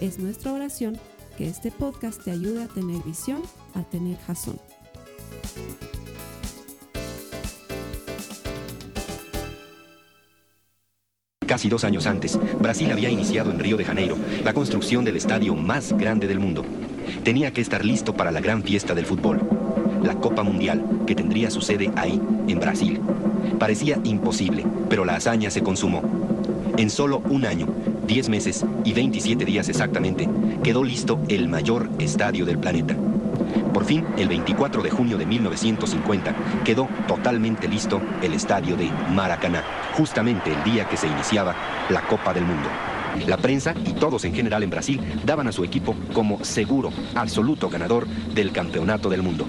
Es nuestra oración que este podcast te ayude a tener visión, a tener jazón. Casi dos años antes, Brasil había iniciado en Río de Janeiro la construcción del estadio más grande del mundo. Tenía que estar listo para la gran fiesta del fútbol, la Copa Mundial, que tendría su sede ahí, en Brasil. Parecía imposible, pero la hazaña se consumó. En solo un año, 10 meses y 27 días exactamente, quedó listo el mayor estadio del planeta. Por fin, el 24 de junio de 1950, quedó totalmente listo el estadio de Maracaná, justamente el día que se iniciaba la Copa del Mundo. La prensa y todos en general en Brasil daban a su equipo como seguro, absoluto ganador del campeonato del mundo.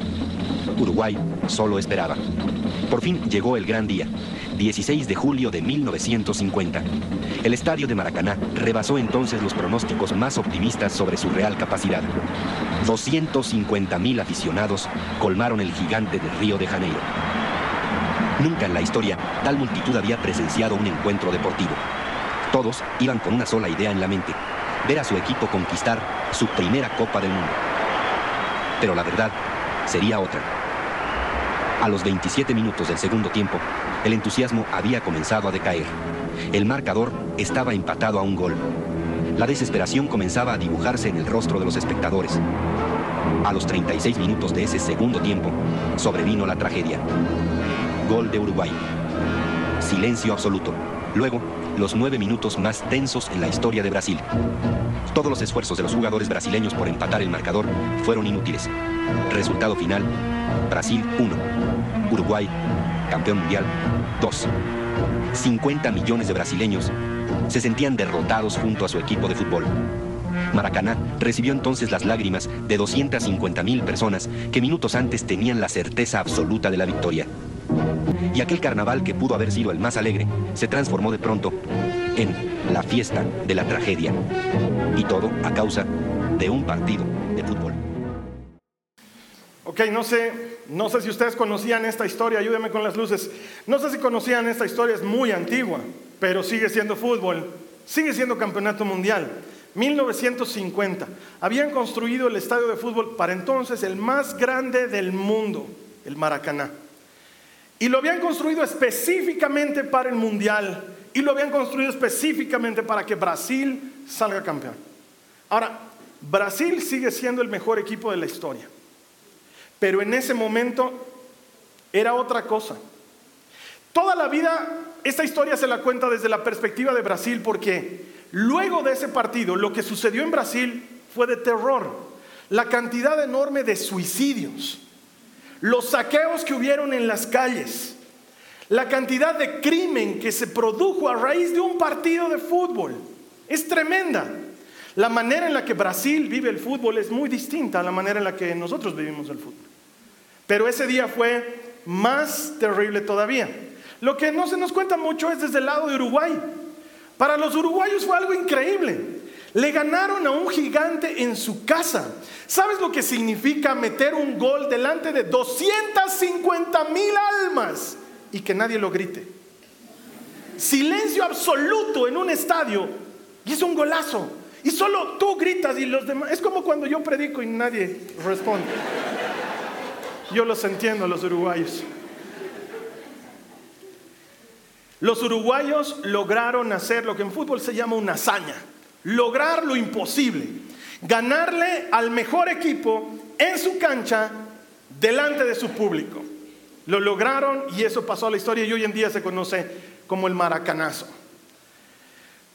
Uruguay solo esperaba. Por fin llegó el gran día, 16 de julio de 1950. El estadio de Maracaná rebasó entonces los pronósticos más optimistas sobre su real capacidad. 250 mil aficionados colmaron el gigante de Río de Janeiro. Nunca en la historia tal multitud había presenciado un encuentro deportivo. Todos iban con una sola idea en la mente, ver a su equipo conquistar su primera Copa del Mundo. Pero la verdad sería otra. A los 27 minutos del segundo tiempo, el entusiasmo había comenzado a decaer. El marcador estaba empatado a un gol. La desesperación comenzaba a dibujarse en el rostro de los espectadores. A los 36 minutos de ese segundo tiempo, sobrevino la tragedia. Gol de Uruguay. Silencio absoluto. Luego, los nueve minutos más tensos en la historia de Brasil. Todos los esfuerzos de los jugadores brasileños por empatar el marcador fueron inútiles. Resultado final, Brasil 1, Uruguay, campeón mundial 2. 50 millones de brasileños se sentían derrotados junto a su equipo de fútbol. Maracaná recibió entonces las lágrimas de 250 mil personas que minutos antes tenían la certeza absoluta de la victoria. Y aquel carnaval que pudo haber sido el más alegre se transformó de pronto en la fiesta de la tragedia. Y todo a causa de un partido de fútbol. Ok, no sé, no sé si ustedes conocían esta historia, ayúdenme con las luces. No sé si conocían esta historia, es muy antigua, pero sigue siendo fútbol, sigue siendo campeonato mundial. 1950. Habían construido el estadio de fútbol para entonces el más grande del mundo, el Maracaná. Y lo habían construido específicamente para el mundial y lo habían construido específicamente para que Brasil salga campeón. Ahora, Brasil sigue siendo el mejor equipo de la historia. Pero en ese momento era otra cosa. Toda la vida esta historia se la cuenta desde la perspectiva de Brasil porque luego de ese partido lo que sucedió en Brasil fue de terror. La cantidad enorme de suicidios, los saqueos que hubieron en las calles, la cantidad de crimen que se produjo a raíz de un partido de fútbol. Es tremenda. La manera en la que Brasil vive el fútbol es muy distinta a la manera en la que nosotros vivimos el fútbol. Pero ese día fue más terrible todavía. Lo que no se nos cuenta mucho es desde el lado de Uruguay. Para los uruguayos fue algo increíble. Le ganaron a un gigante en su casa. ¿Sabes lo que significa meter un gol delante de 250 mil almas y que nadie lo grite? Silencio absoluto en un estadio y es un golazo. Y solo tú gritas y los demás. Es como cuando yo predico y nadie responde. Yo los entiendo, los uruguayos. Los uruguayos lograron hacer lo que en fútbol se llama una hazaña, lograr lo imposible, ganarle al mejor equipo en su cancha delante de su público. Lo lograron y eso pasó a la historia y hoy en día se conoce como el maracanazo.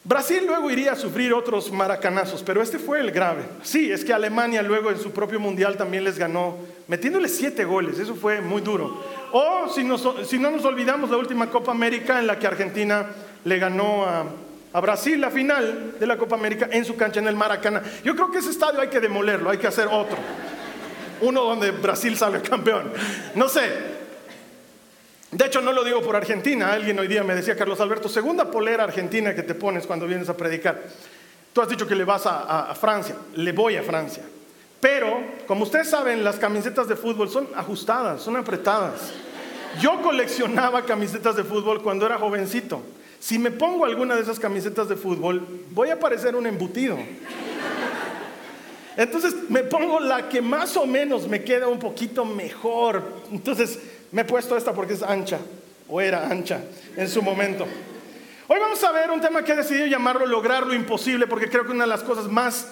Brasil luego iría a sufrir otros maracanazos, pero este fue el grave. Sí, es que Alemania luego en su propio mundial también les ganó, metiéndole siete goles, eso fue muy duro. O si, no nos olvidamos la última Copa América en la que Argentina le ganó a Brasil la final de la Copa América en su cancha en el Maracaná. Yo creo que ese estadio hay que demolerlo, hay que hacer otro. Uno donde Brasil sale campeón. No sé. De hecho, no lo digo por Argentina. Alguien hoy día me decía, Carlos Alberto, segunda polera argentina que te pones cuando vienes a predicar. Tú has dicho que le vas a Francia. Le voy a Francia. Pero, como ustedes saben, las camisetas de fútbol son ajustadas, son apretadas. Yo coleccionaba camisetas de fútbol cuando era jovencito. Si me pongo alguna de esas camisetas de fútbol, voy a parecer un embutido. Entonces me pongo la que más o menos me queda un poquito mejor. Entonces me he puesto esta porque es ancha, o era ancha en su momento. Hoy vamos a ver un tema que he decidido llamarlo lograr lo imposible, porque creo que una de las cosas más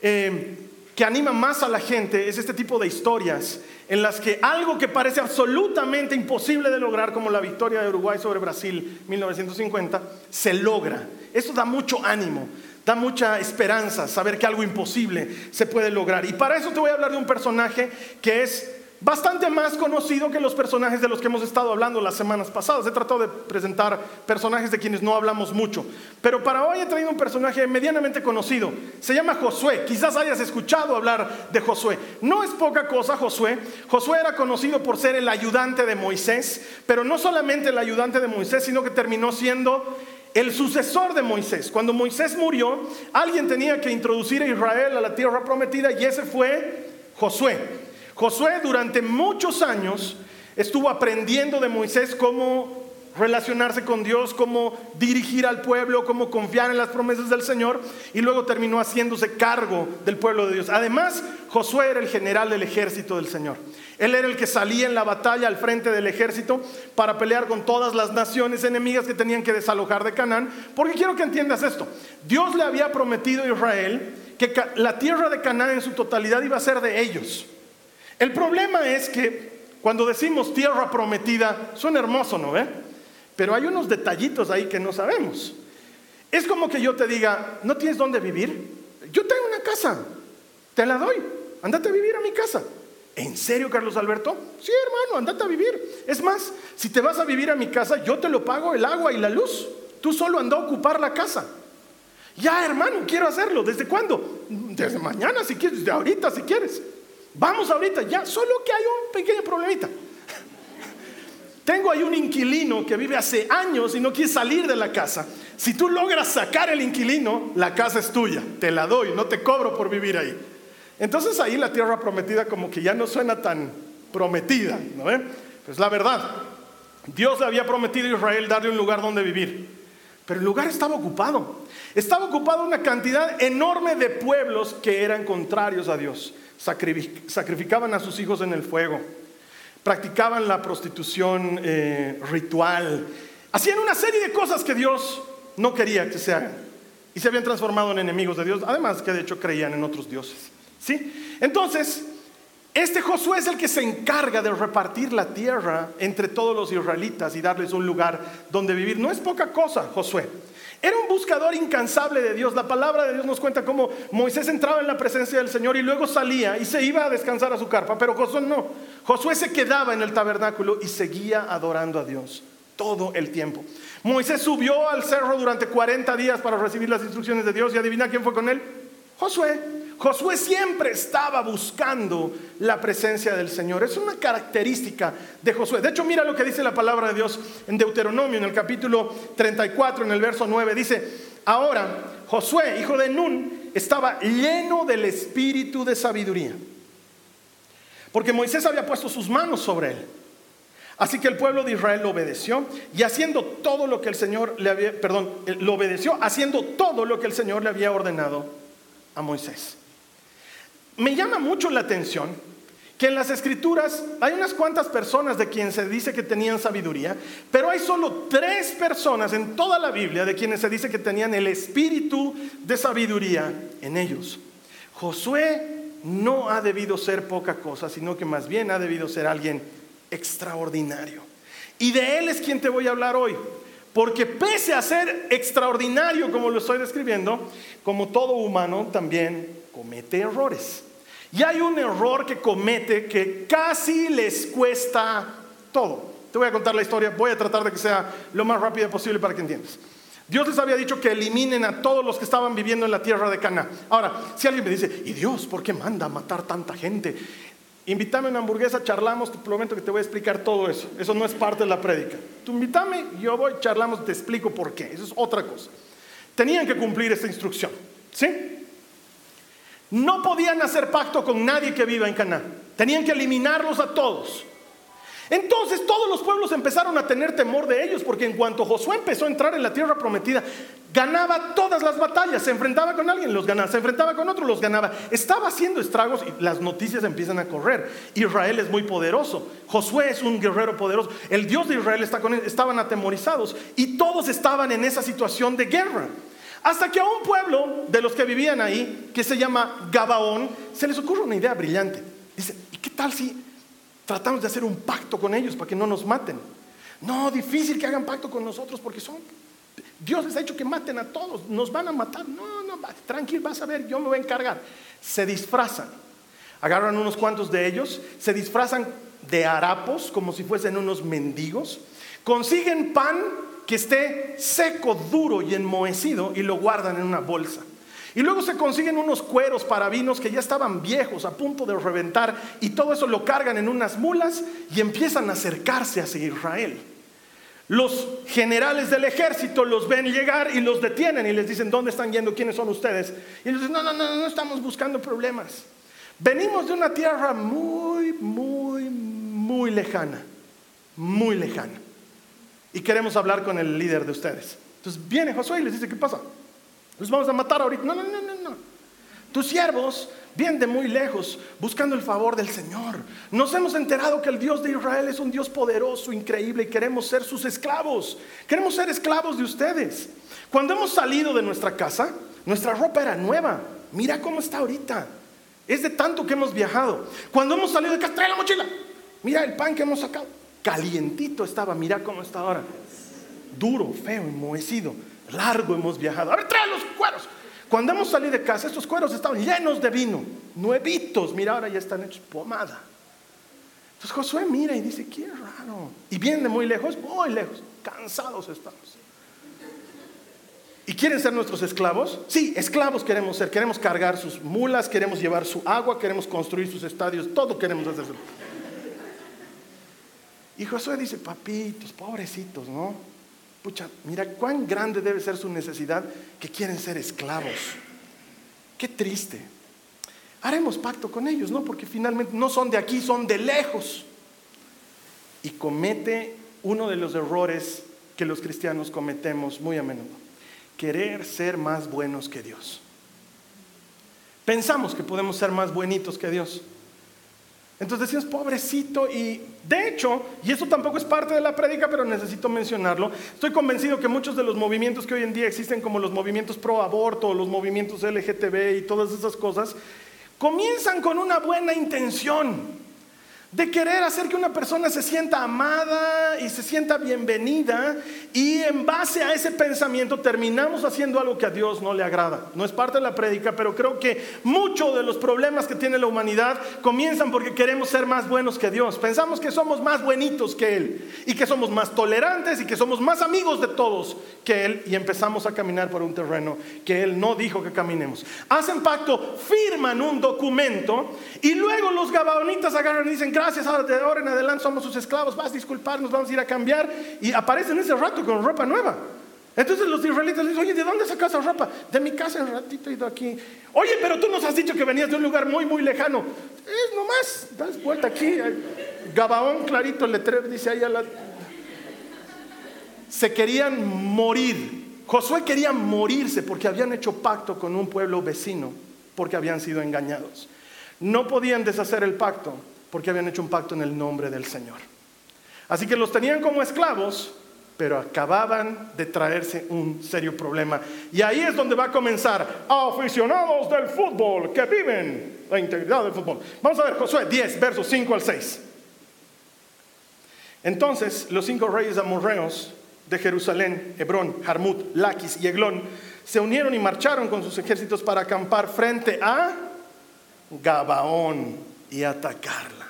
eh, que anima más a la gente es este tipo de historias en las que algo que parece absolutamente imposible de lograr, como la victoria de Uruguay sobre Brasil 1950, se logra. Eso da mucho ánimo, da mucha esperanza saber que algo imposible se puede lograr. Y para eso te voy a hablar de un personaje que es bastante más conocido que los personajes de los que hemos estado hablando las semanas pasadas. He tratado de presentar personajes de quienes no hablamos mucho, pero para hoy he traído un personaje medianamente conocido. Se llama Josué. Quizás hayas escuchado hablar de Josué. No es poca cosa Josué. Josué era conocido por ser el ayudante de Moisés, pero no solamente el ayudante de Moisés, sino que terminó siendo el sucesor de Moisés. Cuando Moisés murió, alguien tenía que introducir a Israel a la tierra prometida y ese fue Josué. Josué durante muchos años estuvo aprendiendo de Moisés cómo relacionarse con Dios, cómo dirigir al pueblo, cómo confiar en las promesas del Señor y luego terminó haciéndose cargo del pueblo de Dios. Además, Josué era el general del ejército del Señor. Él era el que salía en la batalla al frente del ejército para pelear con todas las naciones enemigas que tenían que desalojar de Canaán. Porque quiero que entiendas esto. Dios le había prometido a Israel que la tierra de Canaán en su totalidad iba a ser de ellos. El problema es que cuando decimos tierra prometida, suena hermoso, ¿no ve? Pero hay unos detallitos ahí que no sabemos. Es como que yo te diga, ¿no tienes dónde vivir? Yo tengo una casa, te la doy, andate a vivir a mi casa. ¿En serio, Carlos Alberto? Sí, hermano, andate a vivir. Es más, si te vas a vivir a mi casa, yo te lo pago el agua y la luz. Tú solo anda a ocupar la casa. Ya, hermano, quiero hacerlo. ¿Desde cuándo? Desde mañana, si quieres, desde ahorita, si quieres. Vamos ahorita, ya, solo que hay un pequeño problemita. Tengo ahí un inquilino que vive hace años y no quiere salir de la casa. Si tú logras sacar el inquilino, la casa es tuya, te la doy, no te cobro por vivir ahí. Entonces ahí la tierra prometida como que ya no suena tan prometida, ¿no Pues la verdad, Dios le había prometido a Israel darle un lugar donde vivir, pero el lugar estaba ocupado. Estaba ocupado una cantidad enorme de pueblos que eran contrarios a Dios sacrificaban a sus hijos en el fuego, practicaban la prostitución eh, ritual, hacían una serie de cosas que Dios no quería que se hagan y se habían transformado en enemigos de Dios, además que de hecho creían en otros dioses. ¿sí? Entonces, este Josué es el que se encarga de repartir la tierra entre todos los israelitas y darles un lugar donde vivir. No es poca cosa, Josué. Era un buscador incansable de Dios. La palabra de Dios nos cuenta cómo Moisés entraba en la presencia del Señor y luego salía y se iba a descansar a su carpa, pero Josué no. Josué se quedaba en el tabernáculo y seguía adorando a Dios todo el tiempo. Moisés subió al cerro durante 40 días para recibir las instrucciones de Dios y adivina quién fue con él. Josué. Josué siempre estaba buscando la presencia del Señor. Es una característica de Josué. De hecho, mira lo que dice la palabra de Dios en Deuteronomio, en el capítulo 34, en el verso 9. Dice, ahora Josué, hijo de Nun, estaba lleno del espíritu de sabiduría. Porque Moisés había puesto sus manos sobre él. Así que el pueblo de Israel lo obedeció y haciendo todo lo que el Señor le había, perdón, lo obedeció haciendo todo lo que el Señor le había ordenado a Moisés. Me llama mucho la atención que en las escrituras hay unas cuantas personas de quienes se dice que tenían sabiduría, pero hay solo tres personas en toda la Biblia de quienes se dice que tenían el espíritu de sabiduría en ellos. Josué no ha debido ser poca cosa, sino que más bien ha debido ser alguien extraordinario. Y de él es quien te voy a hablar hoy. Porque pese a ser extraordinario como lo estoy describiendo, como todo humano también comete errores. Y hay un error que comete que casi les cuesta todo. Te voy a contar la historia, voy a tratar de que sea lo más rápido posible para que entiendas. Dios les había dicho que eliminen a todos los que estaban viviendo en la tierra de Cana. Ahora, si alguien me dice, ¿y Dios por qué manda a matar tanta gente? Invítame a una hamburguesa, charlamos, te prometo que te voy a explicar todo eso. Eso no es parte de la prédica. Tú invítame, yo voy, charlamos, te explico por qué. Eso es otra cosa. Tenían que cumplir esta instrucción. ¿Sí? No podían hacer pacto con nadie que viva en Cana. Tenían que eliminarlos a todos. Entonces todos los pueblos empezaron a tener temor de ellos, porque en cuanto Josué empezó a entrar en la tierra prometida, ganaba todas las batallas, se enfrentaba con alguien, los ganaba, se enfrentaba con otro, los ganaba. Estaba haciendo estragos y las noticias empiezan a correr. Israel es muy poderoso, Josué es un guerrero poderoso, el Dios de Israel está con él, estaban atemorizados y todos estaban en esa situación de guerra. Hasta que a un pueblo de los que vivían ahí, que se llama Gabaón, se les ocurre una idea brillante. Dice, ¿y qué tal si tratamos de hacer un pacto con ellos para que no nos maten? No, difícil que hagan pacto con nosotros porque son... Dios les ha dicho que maten a todos, nos van a matar. No, no, tranquilo, vas a ver, yo me voy a encargar. Se disfrazan, agarran unos cuantos de ellos, se disfrazan de harapos como si fuesen unos mendigos, consiguen pan que esté seco, duro y enmohecido y lo guardan en una bolsa. Y luego se consiguen unos cueros para vinos que ya estaban viejos, a punto de reventar, y todo eso lo cargan en unas mulas y empiezan a acercarse hacia Israel. Los generales del ejército los ven llegar y los detienen y les dicen, ¿dónde están yendo? ¿Quiénes son ustedes? Y ellos dicen, no, no, no, no estamos buscando problemas. Venimos de una tierra muy, muy, muy lejana, muy lejana y queremos hablar con el líder de ustedes. Entonces viene Josué y les dice, ¿qué pasa? Los vamos a matar ahorita. No, no, no, no, no. Tus siervos vienen de muy lejos buscando el favor del Señor. Nos hemos enterado que el Dios de Israel es un Dios poderoso, increíble y queremos ser sus esclavos. Queremos ser esclavos de ustedes. Cuando hemos salido de nuestra casa, nuestra ropa era nueva. Mira cómo está ahorita. Es de tanto que hemos viajado. Cuando hemos salido de casa, trae la mochila. Mira el pan que hemos sacado calientito estaba, mira cómo está ahora. Duro, feo, enmohecido, largo hemos viajado. A trae los cueros. Cuando hemos salido de casa, estos cueros estaban llenos de vino, nuevitos, mira, ahora ya están hechos pomada. Entonces Josué mira y dice, qué raro. Y viene de muy lejos, muy lejos, cansados estamos. ¿Y quieren ser nuestros esclavos? Sí, esclavos queremos ser. Queremos cargar sus mulas, queremos llevar su agua, queremos construir sus estadios, todo queremos hacer. Y Josué dice, papitos, pobrecitos, ¿no? Pucha, mira cuán grande debe ser su necesidad que quieren ser esclavos. Qué triste. Haremos pacto con ellos, ¿no? Porque finalmente no son de aquí, son de lejos. Y comete uno de los errores que los cristianos cometemos muy a menudo. Querer ser más buenos que Dios. Pensamos que podemos ser más buenitos que Dios. Entonces decimos, pobrecito, y de hecho, y eso tampoco es parte de la prédica, pero necesito mencionarlo, estoy convencido que muchos de los movimientos que hoy en día existen, como los movimientos pro aborto, los movimientos LGTB y todas esas cosas, comienzan con una buena intención de querer hacer que una persona se sienta amada y se sienta bienvenida y en base a ese pensamiento terminamos haciendo algo que a Dios no le agrada. No es parte de la prédica, pero creo que muchos de los problemas que tiene la humanidad comienzan porque queremos ser más buenos que Dios. Pensamos que somos más buenitos que Él y que somos más tolerantes y que somos más amigos de todos que Él y empezamos a caminar por un terreno que Él no dijo que caminemos. Hacen pacto, firman un documento y luego los gabaonitas agarran y dicen, ahora de ahora en adelante somos sus esclavos, vas a disculparnos, vamos a ir a cambiar. Y aparecen ese rato con ropa nueva. Entonces los israelitas dicen, oye, ¿de dónde sacas esa ropa? De mi casa un ratito he ido aquí. Oye, pero tú nos has dicho que venías de un lugar muy, muy lejano. Es nomás, das vuelta aquí. Gabaón clarito, el letrero dice ahí a la... Se querían morir. Josué quería morirse porque habían hecho pacto con un pueblo vecino, porque habían sido engañados. No podían deshacer el pacto porque habían hecho un pacto en el nombre del Señor. Así que los tenían como esclavos, pero acababan de traerse un serio problema. Y ahí es donde va a comenzar, aficionados del fútbol que viven la integridad del fútbol. Vamos a ver Josué 10, versos 5 al 6. Entonces los cinco reyes amorreos de Jerusalén, Hebrón, Jarmut, Laquis y Eglón, se unieron y marcharon con sus ejércitos para acampar frente a Gabaón y atacarla.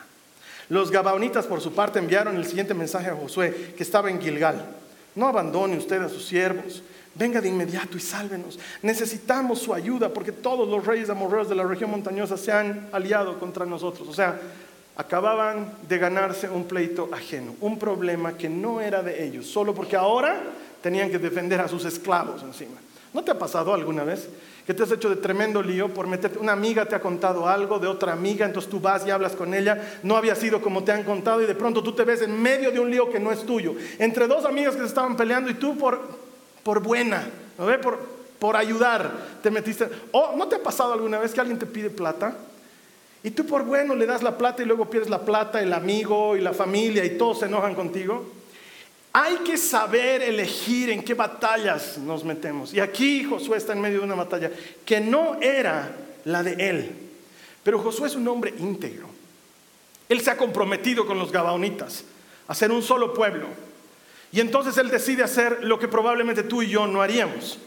Los gabaonitas, por su parte, enviaron el siguiente mensaje a Josué, que estaba en Gilgal. No abandone usted a sus siervos, venga de inmediato y sálvenos. Necesitamos su ayuda porque todos los reyes amorreos de la región montañosa se han aliado contra nosotros. O sea, acababan de ganarse un pleito ajeno, un problema que no era de ellos, solo porque ahora tenían que defender a sus esclavos encima. ¿No te ha pasado alguna vez que te has hecho de tremendo lío por meterte? Una amiga te ha contado algo de otra amiga, entonces tú vas y hablas con ella, no había sido como te han contado y de pronto tú te ves en medio de un lío que no es tuyo, entre dos amigas que se estaban peleando y tú por, por buena, ¿no ve? Por, por ayudar te metiste. ¿O no te ha pasado alguna vez que alguien te pide plata? Y tú por bueno le das la plata y luego pierdes la plata, el amigo y la familia y todos se enojan contigo. Hay que saber elegir en qué batallas nos metemos. Y aquí Josué está en medio de una batalla que no era la de él. Pero Josué es un hombre íntegro. Él se ha comprometido con los gabaonitas a ser un solo pueblo. Y entonces él decide hacer lo que probablemente tú y yo no haríamos.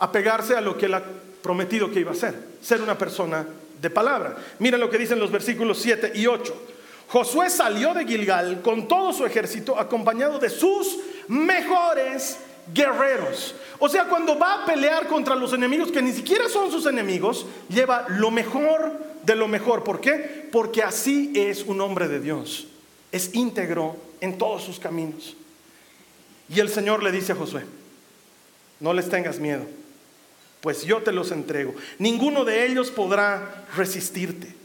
Apegarse a lo que él ha prometido que iba a hacer. Ser una persona de palabra. Miren lo que dicen los versículos 7 y 8. Josué salió de Gilgal con todo su ejército acompañado de sus mejores guerreros. O sea, cuando va a pelear contra los enemigos que ni siquiera son sus enemigos, lleva lo mejor de lo mejor. ¿Por qué? Porque así es un hombre de Dios. Es íntegro en todos sus caminos. Y el Señor le dice a Josué, no les tengas miedo, pues yo te los entrego. Ninguno de ellos podrá resistirte.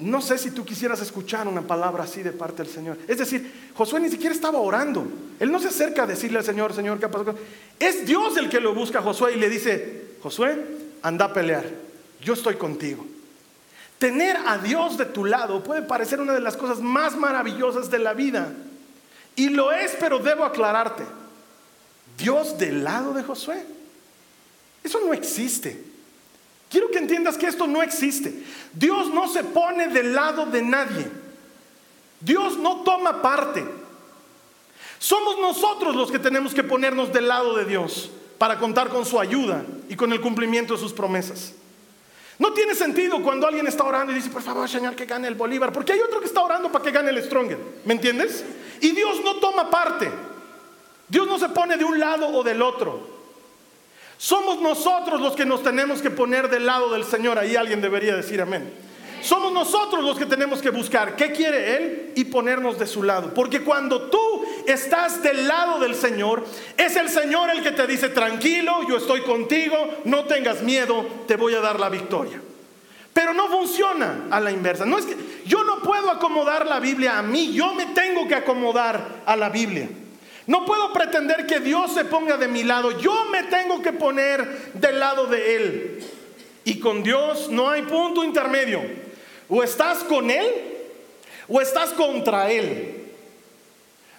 No sé si tú quisieras escuchar una palabra así de parte del Señor. Es decir, Josué ni siquiera estaba orando. Él no se acerca a decirle al Señor, Señor, ¿qué pasado? Es Dios el que lo busca a Josué y le dice, Josué, anda a pelear. Yo estoy contigo. Tener a Dios de tu lado puede parecer una de las cosas más maravillosas de la vida. Y lo es, pero debo aclararte. Dios del lado de Josué. Eso no existe. Entiendas que esto no existe. Dios no se pone del lado de nadie. Dios no toma parte. Somos nosotros los que tenemos que ponernos del lado de Dios para contar con su ayuda y con el cumplimiento de sus promesas. No tiene sentido cuando alguien está orando y dice, por favor, Señor, que gane el Bolívar, porque hay otro que está orando para que gane el Stronger. ¿Me entiendes? Y Dios no toma parte. Dios no se pone de un lado o del otro. Somos nosotros los que nos tenemos que poner del lado del Señor. Ahí alguien debería decir amén. Somos nosotros los que tenemos que buscar qué quiere Él y ponernos de su lado. Porque cuando tú estás del lado del Señor, es el Señor el que te dice, tranquilo, yo estoy contigo, no tengas miedo, te voy a dar la victoria. Pero no funciona a la inversa. No es que yo no puedo acomodar la Biblia a mí, yo me tengo que acomodar a la Biblia. No puedo pretender que Dios se ponga de mi lado. Yo me tengo que poner del lado de Él. Y con Dios no hay punto intermedio. O estás con Él o estás contra Él.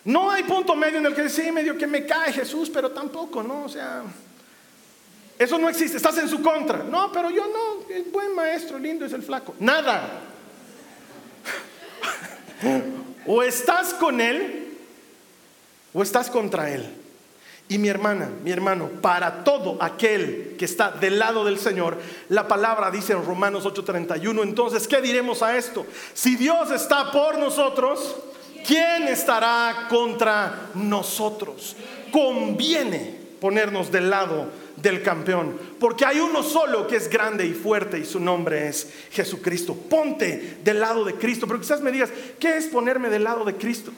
No hay punto medio en el que sí, medio que me cae Jesús, pero tampoco, ¿no? O sea, eso no existe. Estás en su contra. No, pero yo no. El buen maestro, lindo es el flaco. Nada. o estás con Él o estás contra Él. Y mi hermana, mi hermano, para todo aquel que está del lado del Señor, la palabra dice en Romanos 8:31, entonces, ¿qué diremos a esto? Si Dios está por nosotros, ¿quién estará contra nosotros? Conviene ponernos del lado del campeón, porque hay uno solo que es grande y fuerte y su nombre es Jesucristo. Ponte del lado de Cristo, pero quizás me digas, ¿qué es ponerme del lado de Cristo?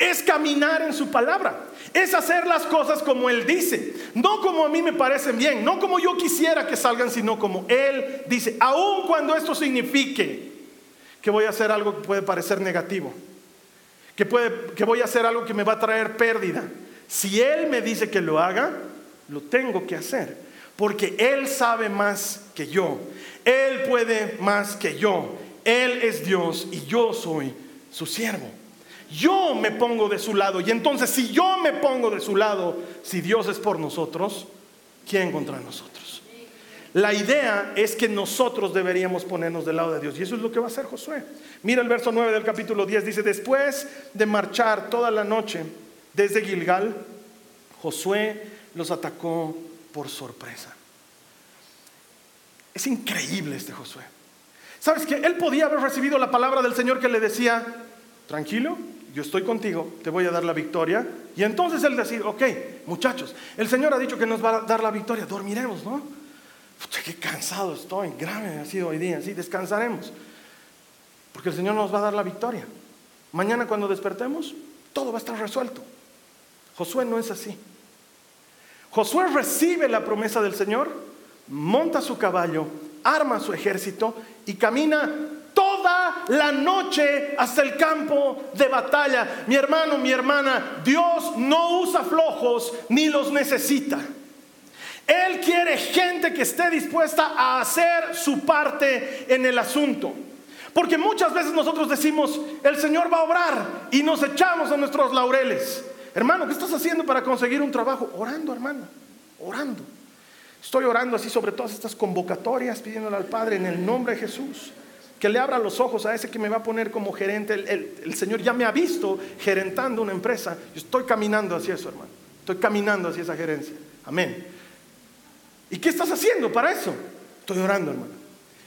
Es caminar en su palabra, es hacer las cosas como Él dice, no como a mí me parecen bien, no como yo quisiera que salgan, sino como Él dice, aun cuando esto signifique que voy a hacer algo que puede parecer negativo, que, puede, que voy a hacer algo que me va a traer pérdida. Si Él me dice que lo haga, lo tengo que hacer, porque Él sabe más que yo, Él puede más que yo, Él es Dios y yo soy su siervo. Yo me pongo de su lado. Y entonces si yo me pongo de su lado, si Dios es por nosotros, ¿quién contra nosotros? La idea es que nosotros deberíamos ponernos del lado de Dios. Y eso es lo que va a hacer Josué. Mira el verso 9 del capítulo 10. Dice, después de marchar toda la noche desde Gilgal, Josué los atacó por sorpresa. Es increíble este Josué. ¿Sabes que Él podía haber recibido la palabra del Señor que le decía, tranquilo, yo estoy contigo, te voy a dar la victoria. Y entonces él decir, ok, muchachos, el Señor ha dicho que nos va a dar la victoria, dormiremos, ¿no? Pucha, qué cansado estoy, grave ha sido hoy día, sí, descansaremos. Porque el Señor nos va a dar la victoria. Mañana cuando despertemos, todo va a estar resuelto. Josué no es así. Josué recibe la promesa del Señor, monta su caballo, arma su ejército y camina toda la noche hasta el campo de batalla. Mi hermano, mi hermana, Dios no usa flojos ni los necesita. Él quiere gente que esté dispuesta a hacer su parte en el asunto. Porque muchas veces nosotros decimos, el Señor va a obrar y nos echamos a nuestros laureles. Hermano, ¿qué estás haciendo para conseguir un trabajo? Orando, hermano, orando. Estoy orando así sobre todas estas convocatorias, pidiéndole al Padre en el nombre de Jesús que le abra los ojos a ese que me va a poner como gerente. El, Señor ya me ha visto gerentando una empresa. Yo estoy caminando hacia eso, hermano. Estoy caminando hacia esa gerencia. Amén. ¿Y qué estás haciendo para eso? Estoy orando, hermano.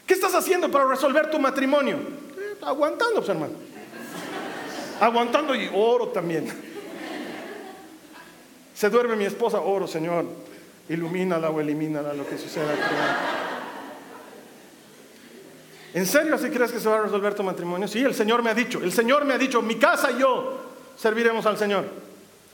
¿Qué estás haciendo para resolver tu matrimonio? Eh, aguantando, pues, hermano. Aguantando y oro también. Se duerme mi esposa, oro, Señor. Ilumínala o elimínala lo que suceda. ¿En serio así crees que se va a resolver tu matrimonio? Sí, el Señor me ha dicho, el Señor me ha dicho, mi casa y yo serviremos al Señor.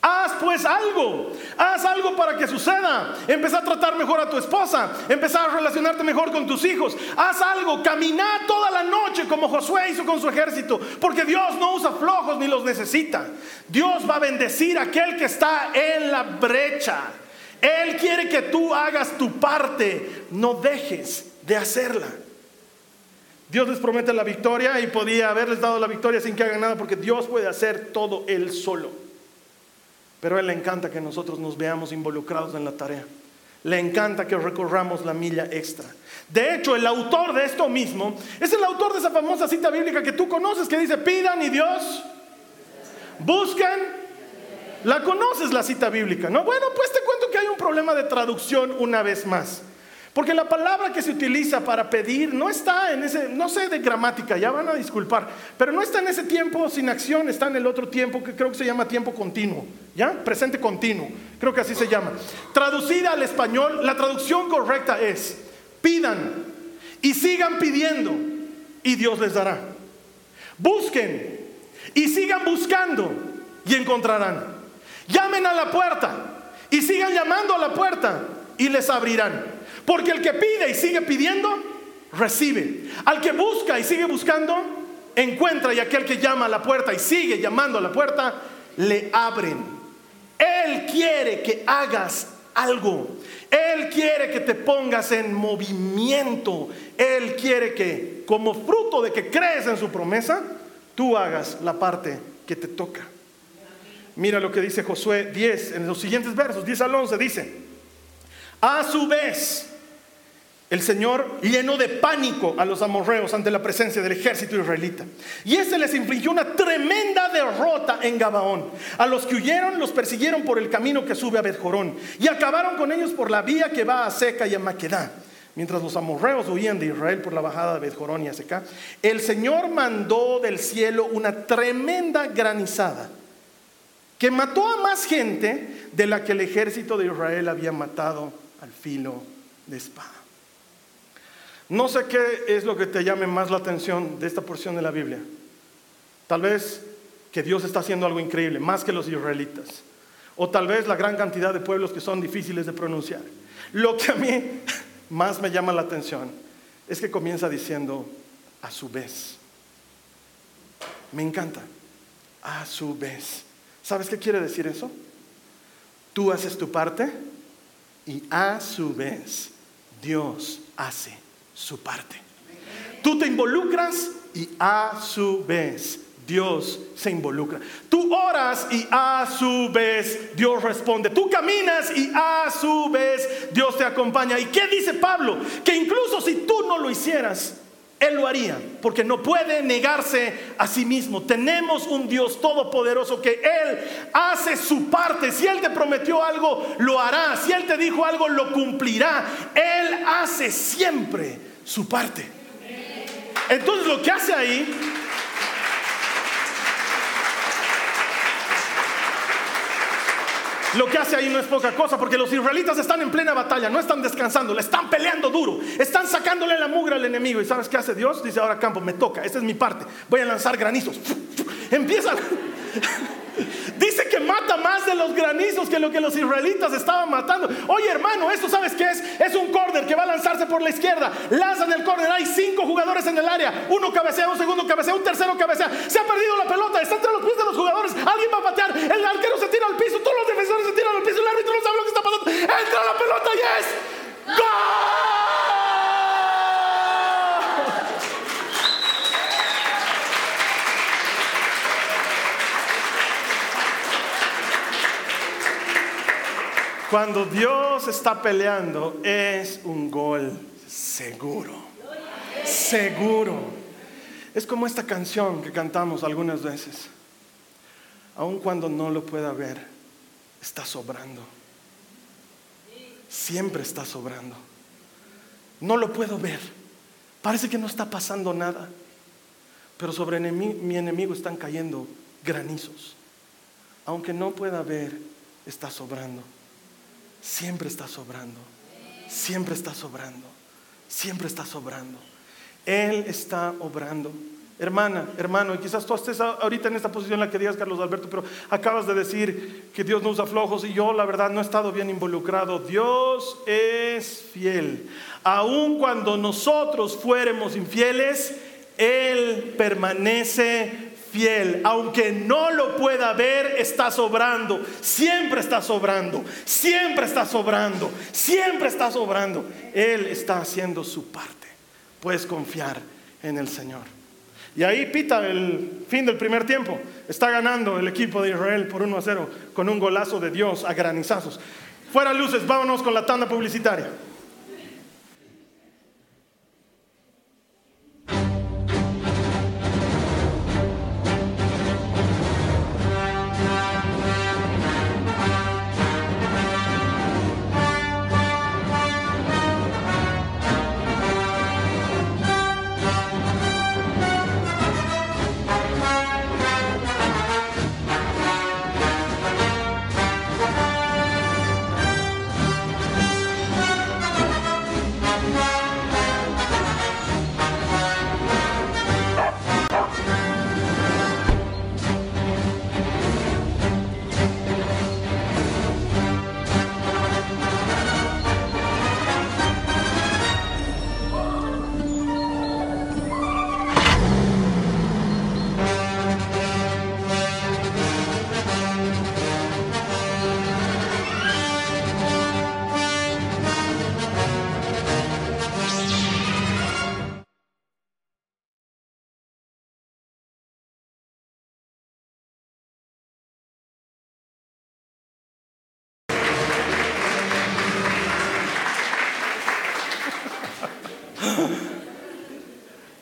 Haz pues algo, haz algo para que suceda. Empezá a tratar mejor a tu esposa, empezá a relacionarte mejor con tus hijos. Haz algo, camina toda la noche como Josué hizo con su ejército, porque Dios no usa flojos ni los necesita. Dios va a bendecir a aquel que está en la brecha. Él quiere que tú hagas tu parte, no dejes de hacerla. Dios les promete la victoria y podía haberles dado la victoria sin que hagan nada porque Dios puede hacer todo Él solo. Pero a Él le encanta que nosotros nos veamos involucrados en la tarea. Le encanta que recorramos la milla extra. De hecho, el autor de esto mismo es el autor de esa famosa cita bíblica que tú conoces que dice, pidan y Dios busquen. La conoces la cita bíblica, ¿no? Bueno, pues te cuento que hay un problema de traducción una vez más. Porque la palabra que se utiliza para pedir no está en ese, no sé de gramática, ya van a disculpar, pero no está en ese tiempo sin acción, está en el otro tiempo que creo que se llama tiempo continuo, ¿ya? Presente continuo, creo que así se llama. Traducida al español, la traducción correcta es, pidan y sigan pidiendo y Dios les dará. Busquen y sigan buscando y encontrarán. Llamen a la puerta y sigan llamando a la puerta y les abrirán. Porque el que pide y sigue pidiendo, recibe. Al que busca y sigue buscando, encuentra. Y aquel que llama a la puerta y sigue llamando a la puerta, le abren. Él quiere que hagas algo. Él quiere que te pongas en movimiento. Él quiere que, como fruto de que crees en su promesa, tú hagas la parte que te toca. Mira lo que dice Josué 10 en los siguientes versos, 10 al 11, dice, a su vez, el Señor llenó de pánico a los amorreos ante la presencia del ejército israelita. Y ese les infligió una tremenda derrota en Gabaón. A los que huyeron los persiguieron por el camino que sube a Betjorón y acabaron con ellos por la vía que va a Seca y a Maquedá. Mientras los amorreos huían de Israel por la bajada de Betjorón y a Seca, el Señor mandó del cielo una tremenda granizada que mató a más gente de la que el ejército de Israel había matado al filo de espada. No sé qué es lo que te llame más la atención de esta porción de la Biblia. Tal vez que Dios está haciendo algo increíble, más que los israelitas. O tal vez la gran cantidad de pueblos que son difíciles de pronunciar. Lo que a mí más me llama la atención es que comienza diciendo a su vez. Me encanta. A su vez. ¿Sabes qué quiere decir eso? Tú haces tu parte y a su vez Dios hace su parte. Tú te involucras y a su vez Dios se involucra. Tú oras y a su vez Dios responde. Tú caminas y a su vez Dios te acompaña. ¿Y qué dice Pablo? Que incluso si tú no lo hicieras, Él lo haría, porque no puede negarse a sí mismo. Tenemos un Dios todopoderoso que Él hace su parte. Si Él te prometió algo, lo hará. Si Él te dijo algo, lo cumplirá. Él hace siempre su parte. Entonces lo que hace ahí Lo que hace ahí no es poca cosa, porque los israelitas están en plena batalla, no están descansando, le están peleando duro, están sacándole la mugre al enemigo. ¿Y sabes qué hace Dios? Dice, ahora campo, me toca, esta es mi parte, voy a lanzar granizos. Empieza, Dice que mata más de los granizos que lo que los israelitas estaban matando. Oye, hermano, ¿esto sabes qué es? Es un corner que va a lanzarse por la izquierda. Lanzan el corner. Hay cinco jugadores en el área. Uno cabecea, un segundo cabecea, un tercero cabecea. Se ha perdido la pelota. Está entre los pies de los jugadores. Alguien va a patear. El arquero se tira al piso. Todos los defensores se tiran al piso. El árbitro no sabe lo que está pasando. Entra la pelota y es. ¡Gol! Cuando Dios está peleando es un gol seguro. Seguro. Es como esta canción que cantamos algunas veces. Aun cuando no lo pueda ver, está sobrando. Siempre está sobrando. No lo puedo ver. Parece que no está pasando nada. Pero sobre mi enemigo están cayendo granizos. Aunque no pueda ver, está sobrando siempre está sobrando, siempre está sobrando, siempre está sobrando. Él está obrando. Hermana, hermano, y quizás tú estés ahorita en esta posición en la que digas, Carlos Alberto, pero acabas de decir que Dios no usa flojos y yo la verdad no he estado bien involucrado. Dios es fiel. Aun cuando nosotros fuéramos infieles, Él permanece fiel. Aunque no lo pueda ver, está sobrando. Siempre está sobrando. Siempre está sobrando. Siempre está sobrando. Él está haciendo su parte. Puedes confiar en el Señor. Y ahí pita el fin del primer tiempo. Está ganando el equipo de Israel por 1 a 0 con un golazo de Dios a granizazos. Fuera luces, vámonos con la tanda publicitaria.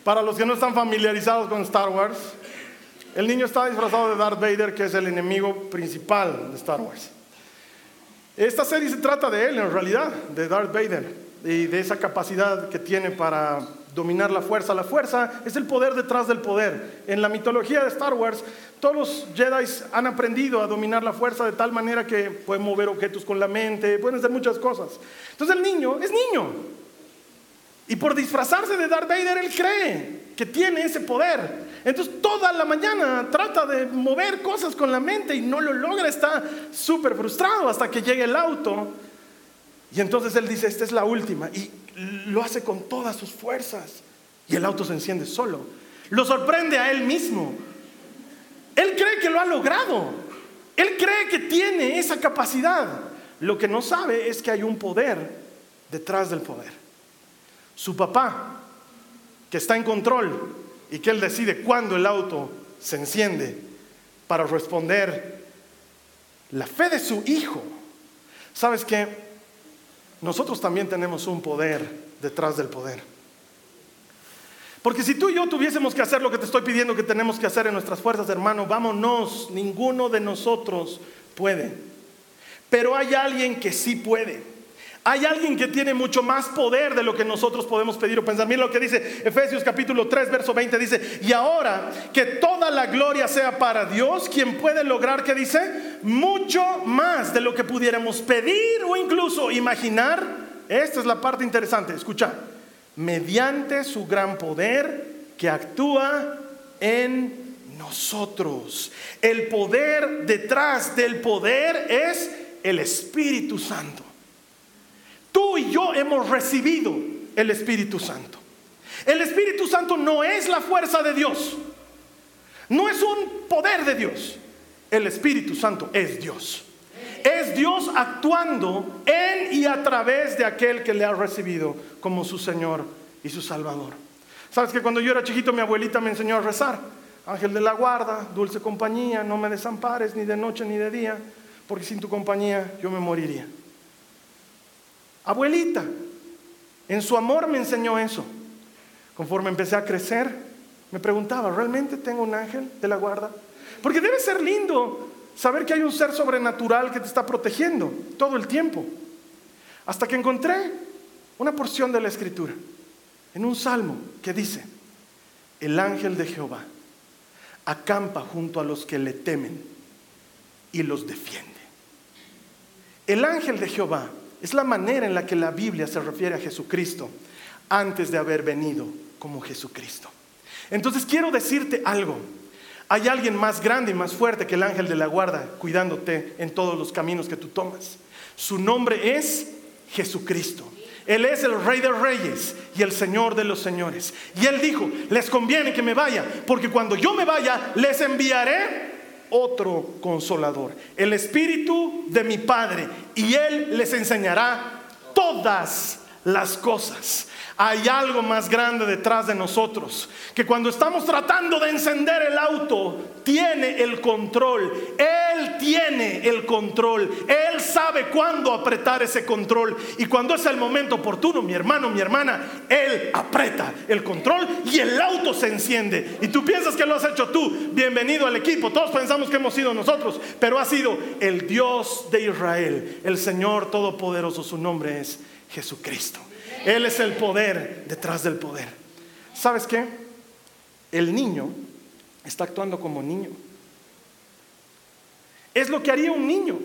Para los que no están familiarizados con Star Wars, el niño está disfrazado de Darth Vader, que es el enemigo principal de Star Wars. Esta serie se trata de él, en realidad, de Darth Vader, y de esa capacidad que tiene para dominar la fuerza. La fuerza es el poder detrás del poder. En la mitología de Star Wars, todos los Jedi han aprendido a dominar la fuerza de tal manera que pueden mover objetos con la mente, pueden hacer muchas cosas. Entonces el niño es niño, y por disfrazarse de Darth Vader, él cree que tiene ese poder. Entonces toda la mañana trata de mover cosas con la mente y no lo logra, está súper frustrado hasta que llega el auto. Y entonces él dice, esta es la última. Y lo hace con todas sus fuerzas. Y el auto se enciende solo. Lo sorprende a él mismo. Él cree que lo ha logrado. Él cree que tiene esa capacidad. Lo que no sabe es que hay un poder detrás del poder su papá, que está en control y que él decide cuándo el auto se enciende para responder la fe de su hijo. ¿Sabes qué? Nosotros también tenemos un poder detrás del poder. Porque si tú y yo tuviésemos que hacer lo que te estoy pidiendo que tenemos que hacer en nuestras fuerzas, hermano, vámonos, ninguno de nosotros puede. Pero hay alguien que sí puede. Hay alguien que tiene mucho más poder de lo que nosotros podemos pedir o pensar. Mira lo que dice Efesios capítulo 3, verso 20. Dice, y ahora que toda la gloria sea para Dios, quien puede lograr, que dice, mucho más de lo que pudiéramos pedir o incluso imaginar. Esta es la parte interesante. Escucha, mediante su gran poder que actúa en nosotros. El poder detrás del poder es el Espíritu Santo. Tú y yo hemos recibido el Espíritu Santo. El Espíritu Santo no es la fuerza de Dios. No es un poder de Dios. El Espíritu Santo es Dios. Es Dios actuando en y a través de aquel que le ha recibido como su Señor y su Salvador. Sabes que cuando yo era chiquito mi abuelita me enseñó a rezar. Ángel de la guarda, dulce compañía, no me desampares ni de noche ni de día, porque sin tu compañía yo me moriría. Abuelita, en su amor me enseñó eso. Conforme empecé a crecer, me preguntaba, ¿realmente tengo un ángel de la guarda? Porque debe ser lindo saber que hay un ser sobrenatural que te está protegiendo todo el tiempo. Hasta que encontré una porción de la escritura en un salmo que dice, el ángel de Jehová acampa junto a los que le temen y los defiende. El ángel de Jehová es la manera en la que la Biblia se refiere a Jesucristo antes de haber venido como Jesucristo. Entonces quiero decirte algo. Hay alguien más grande y más fuerte que el ángel de la guarda cuidándote en todos los caminos que tú tomas. Su nombre es Jesucristo. Él es el rey de reyes y el señor de los señores. Y él dijo, les conviene que me vaya, porque cuando yo me vaya, les enviaré otro consolador, el Espíritu de mi Padre, y Él les enseñará todas las cosas. Hay algo más grande detrás de nosotros, que cuando estamos tratando de encender el auto, tiene el control. Él tiene el control. Él sabe cuándo apretar ese control. Y cuando es el momento oportuno, mi hermano, mi hermana, Él aprieta el control y el auto se enciende. Y tú piensas que lo has hecho tú. Bienvenido al equipo. Todos pensamos que hemos sido nosotros, pero ha sido el Dios de Israel, el Señor Todopoderoso. Su nombre es Jesucristo. Él es el poder detrás del poder. ¿Sabes qué? El niño está actuando como niño. Es lo que haría un niño.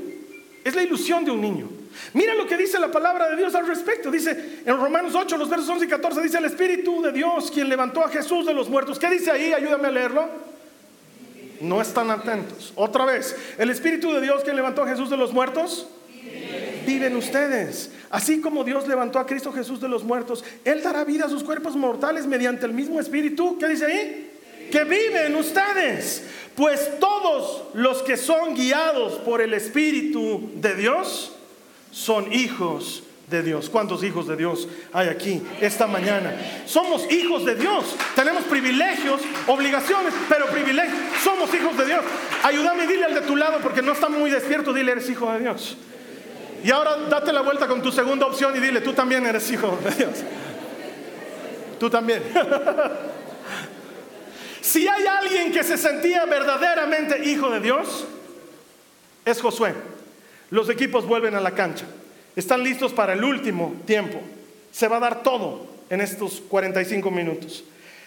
Es la ilusión de un niño. Mira lo que dice la palabra de Dios al respecto. Dice en Romanos 8, los versos 11 y 14, dice el Espíritu de Dios quien levantó a Jesús de los muertos. ¿Qué dice ahí? Ayúdame a leerlo. No están atentos. Otra vez, el Espíritu de Dios quien levantó a Jesús de los muertos. Viven ustedes. Así como Dios levantó a Cristo Jesús de los muertos, Él dará vida a sus cuerpos mortales mediante el mismo Espíritu. ¿Qué dice ahí? Que viven ustedes. Pues todos los que son guiados por el Espíritu de Dios son hijos de Dios. ¿Cuántos hijos de Dios hay aquí esta mañana? Somos hijos de Dios. Tenemos privilegios, obligaciones, pero privilegios. Somos hijos de Dios. Ayúdame, dile al de tu lado porque no está muy despierto. Dile, eres hijo de Dios. Y ahora date la vuelta con tu segunda opción y dile, tú también eres hijo de Dios. Tú también. si hay alguien que se sentía verdaderamente hijo de Dios, es Josué. Los equipos vuelven a la cancha. Están listos para el último tiempo. Se va a dar todo en estos 45 minutos.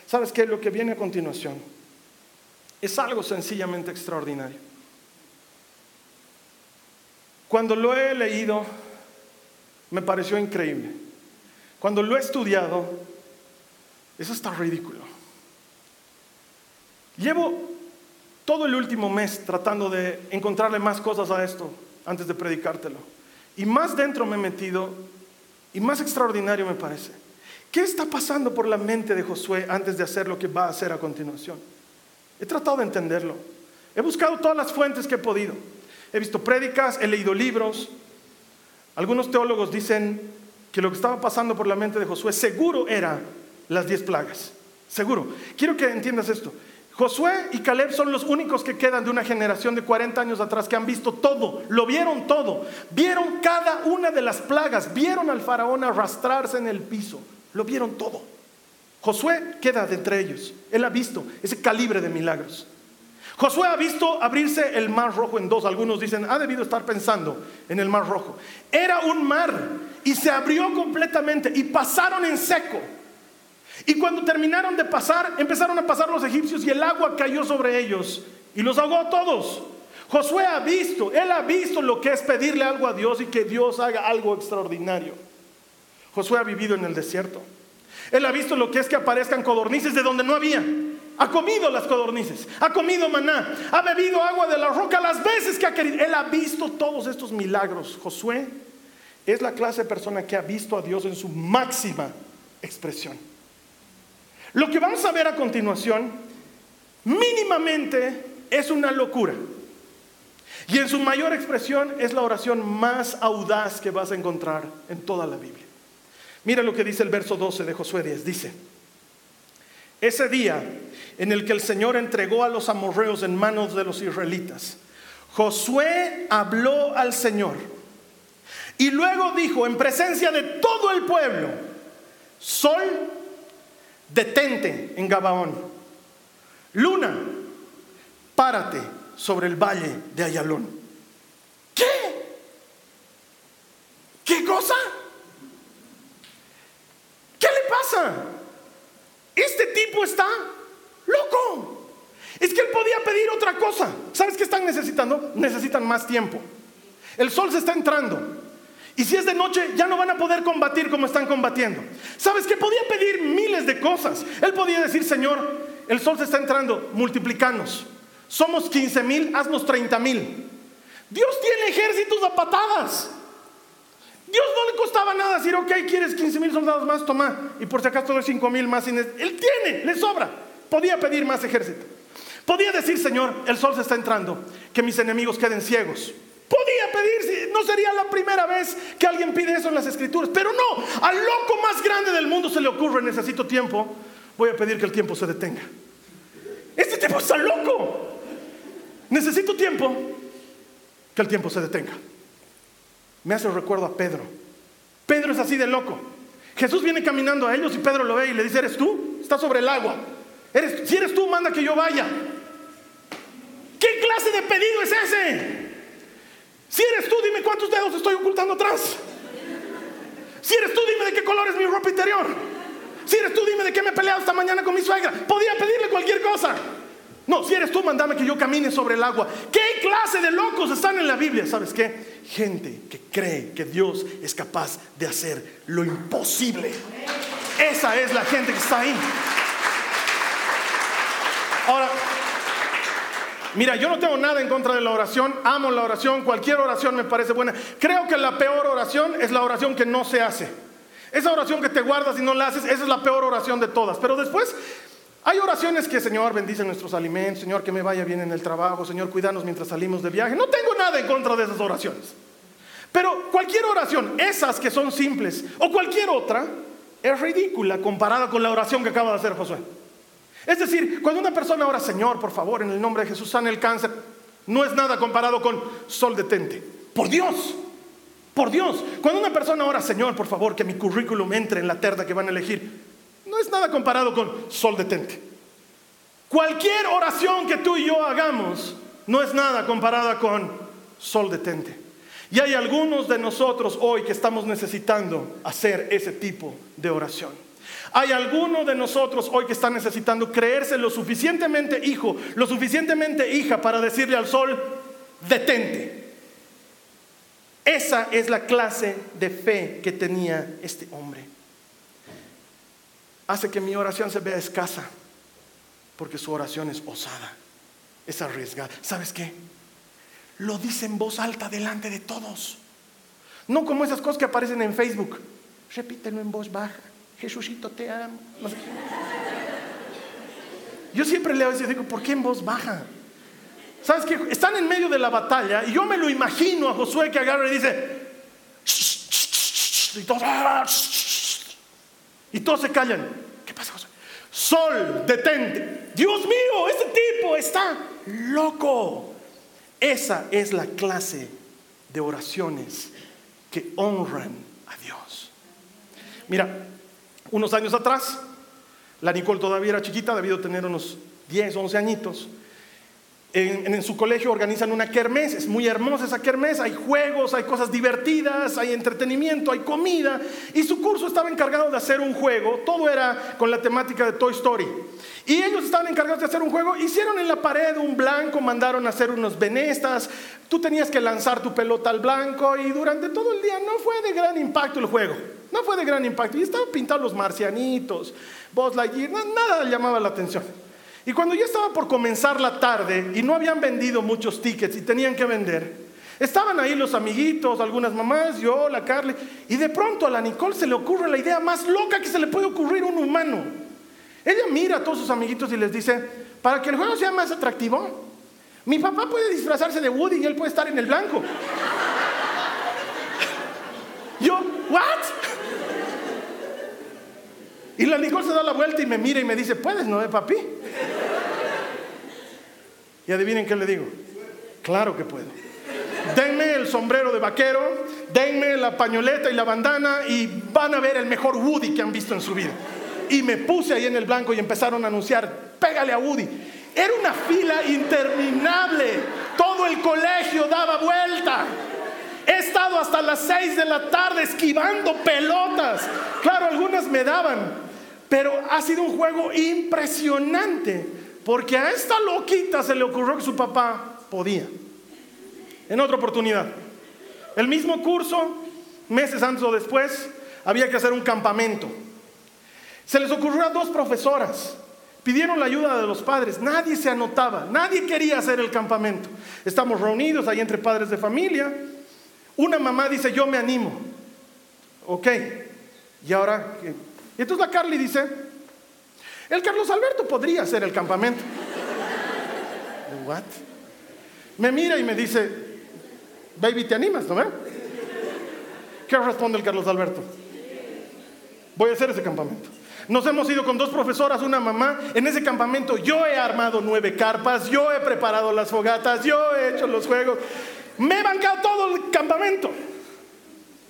¿Sabes qué? Lo que viene a continuación es algo sencillamente extraordinario. Cuando lo he leído, me pareció increíble. Cuando lo he estudiado, eso está ridículo. Llevo todo el último mes tratando de encontrarle más cosas a esto antes de predicártelo. Y más dentro me he metido y más extraordinario me parece. ¿Qué está pasando por la mente de Josué antes de hacer lo que va a hacer a continuación? He tratado de entenderlo. He buscado todas las fuentes que he podido he visto prédicas, he leído libros. Algunos teólogos dicen que lo que estaba pasando por la mente de Josué seguro era las diez plagas. Seguro. Quiero que entiendas esto. Josué y Caleb son los únicos que quedan de una generación de 40 años atrás que han visto todo, lo vieron todo, vieron cada una de las plagas, vieron al faraón arrastrarse en el piso, lo vieron todo. Josué queda de entre ellos, él ha visto ese calibre de milagros. Josué ha visto abrirse el mar rojo en dos. Algunos dicen, ha debido estar pensando en el mar rojo. Era un mar y se abrió completamente y pasaron en seco. Y cuando terminaron de pasar, empezaron a pasar los egipcios y el agua cayó sobre ellos y los ahogó a todos. Josué ha visto, él ha visto lo que es pedirle algo a Dios y que Dios haga algo extraordinario. Josué ha vivido en el desierto. Él ha visto lo que es que aparezcan codornices de donde no había. Ha comido las codornices, ha comido maná, ha bebido agua de la roca las veces que ha querido. Él ha visto todos estos milagros. Josué es la clase de persona que ha visto a Dios en su máxima expresión. Lo que vamos a ver a continuación, mínimamente, es una locura. Y en su mayor expresión es la oración más audaz que vas a encontrar en toda la Biblia. Mira lo que dice el verso 12 de Josué 10. Dice, ese día en el que el Señor entregó a los amorreos en manos de los israelitas. Josué habló al Señor y luego dijo en presencia de todo el pueblo, Sol, detente en Gabaón. Luna, párate sobre el valle de Ayalón. ¿Qué? ¿Qué cosa? ¿Qué le pasa? Este tipo está loco. Es que él podía pedir otra ¿Sabes qué están necesitando? Necesitan más tiempo. El sol se está entrando. Y si es de noche, ya no van a poder combatir como están combatiendo. ¿Sabes qué? Podía pedir miles de cosas. Él podía decir, Señor, el sol se está entrando, multiplicanos. Somos 15 mil, haznos 30 mil. Dios tiene ejércitos a patadas. Dios no le costaba nada decir, ok, quieres 15 mil soldados más, toma. Y por si acaso doy 5 mil más. Él tiene, le sobra. Podía pedir más ejército. Podía decir, Señor, el sol se está entrando, que mis enemigos queden ciegos. Podía pedir, no sería la primera vez que alguien pide eso en las escrituras, pero no, al loco más grande del mundo se le ocurre, necesito tiempo, voy a pedir que el tiempo se detenga. Este tipo está loco. Necesito tiempo, que el tiempo se detenga. Me hace recuerdo a Pedro. Pedro es así de loco. Jesús viene caminando a ellos y Pedro lo ve y le dice, ¿eres tú? Está sobre el agua. ¿Eres, si eres tú, manda que yo vaya. ¿Qué clase de pedido es ese? Si eres tú, dime cuántos dedos estoy ocultando atrás. Si eres tú, dime de qué color es mi ropa interior. Si eres tú, dime de qué me he peleado esta mañana con mi suegra. Podía pedirle cualquier cosa. No, si eres tú, mandame que yo camine sobre el agua. ¿Qué clase de locos están en la Biblia? ¿Sabes qué? Gente que cree que Dios es capaz de hacer lo imposible. Esa es la gente que está ahí. Ahora, mira, yo no tengo nada en contra de la oración, amo la oración, cualquier oración me parece buena. Creo que la peor oración es la oración que no se hace. Esa oración que te guardas y no la haces, esa es la peor oración de todas. Pero después hay oraciones que, Señor, bendice nuestros alimentos, Señor, que me vaya bien en el trabajo, Señor, cuidanos mientras salimos de viaje. No tengo nada en contra de esas oraciones. Pero cualquier oración, esas que son simples, o cualquier otra, es ridícula comparada con la oración que acaba de hacer Josué. Es decir, cuando una persona ora, Señor, por favor, en el nombre de Jesús, sana el cáncer, no es nada comparado con sol detente. Por Dios, por Dios. Cuando una persona ora, Señor, por favor, que mi currículum entre en la terda que van a elegir, no es nada comparado con sol detente. Cualquier oración que tú y yo hagamos no es nada comparada con sol detente. Y hay algunos de nosotros hoy que estamos necesitando hacer ese tipo de oración. Hay algunos de nosotros hoy que están necesitando creerse lo suficientemente hijo, lo suficientemente hija para decirle al sol, detente. Esa es la clase de fe que tenía este hombre hace que mi oración se vea escasa, porque su oración es osada, es arriesgada. ¿Sabes qué? Lo dice en voz alta delante de todos. No como esas cosas que aparecen en Facebook. Repítelo en voz baja. Jesucito, te amo. Yo siempre leo eso y digo, ¿por qué en voz baja? ¿Sabes qué? Están en medio de la batalla y yo me lo imagino a Josué que agarra y dice, y todos, y todos se callan. ¿Qué pasa, José? Sol, detente. Dios mío, este tipo está loco. Esa es la clase de oraciones que honran a Dios. Mira, unos años atrás, la Nicole todavía era chiquita, debido tener unos 10, 11 añitos. En, su colegio organizan una kermés, es muy hermosa esa kermés, hay juegos, hay cosas divertidas, hay entretenimiento, hay comida, y su curso estaba encargado de hacer un juego, todo era con la temática de Toy Story. Y ellos estaban encargados de hacer un juego, hicieron en la pared un blanco, mandaron a hacer unos venestas, tú tenías que lanzar tu pelota al blanco y durante todo el día no fue de gran impacto el juego, no fue de gran impacto, y estaban pintados los marcianitos, Buzz Lightyear, nada llamaba la atención. Y cuando ya estaba por comenzar la tarde y no habían vendido muchos tickets y tenían que vender, estaban ahí los amiguitos, algunas mamás, yo, la Carly, y de pronto a la Nicole se le ocurre la idea más loca que se le puede ocurrir a un humano. Ella mira a todos sus amiguitos y les dice, para que el juego sea más atractivo, mi papá puede disfrazarse de Woody y él puede estar en el blanco. Yo, ¿what? Y la Nicole se da la vuelta y me mira y me dice, ¿puedes, no, eh, papi? Y adivinen qué le digo. Claro que puedo. Denme el sombrero de vaquero, denme la pañoleta y la bandana y van a ver el mejor Woody que han visto en su vida. Y me puse ahí en el blanco y empezaron a anunciar, pégale a Woody. Era una fila interminable. Todo el colegio daba vuelta. He estado hasta las 6 de la tarde esquivando pelotas. Claro, algunas me daban, pero ha sido un juego impresionante porque a esta loquita se le ocurrió que su papá podía. En otra oportunidad, el mismo curso, meses antes o después, había que hacer un campamento. Se les ocurrió a dos profesoras. Pidieron la ayuda de los padres. Nadie se anotaba. Nadie quería hacer el campamento. Estamos reunidos ahí entre padres de familia. Una mamá dice, yo me animo. Ok. Y ahora, y entonces la Carly dice, el Carlos Alberto podría hacer el campamento. What? Me mira y me dice, baby, ¿te animas, no? ¿Qué responde el Carlos Alberto? Voy a hacer ese campamento. Nos hemos ido con dos profesoras, una mamá. En ese campamento yo he armado nueve carpas, yo he preparado las fogatas, yo he hecho los juegos. Me he bancado todo el campamento.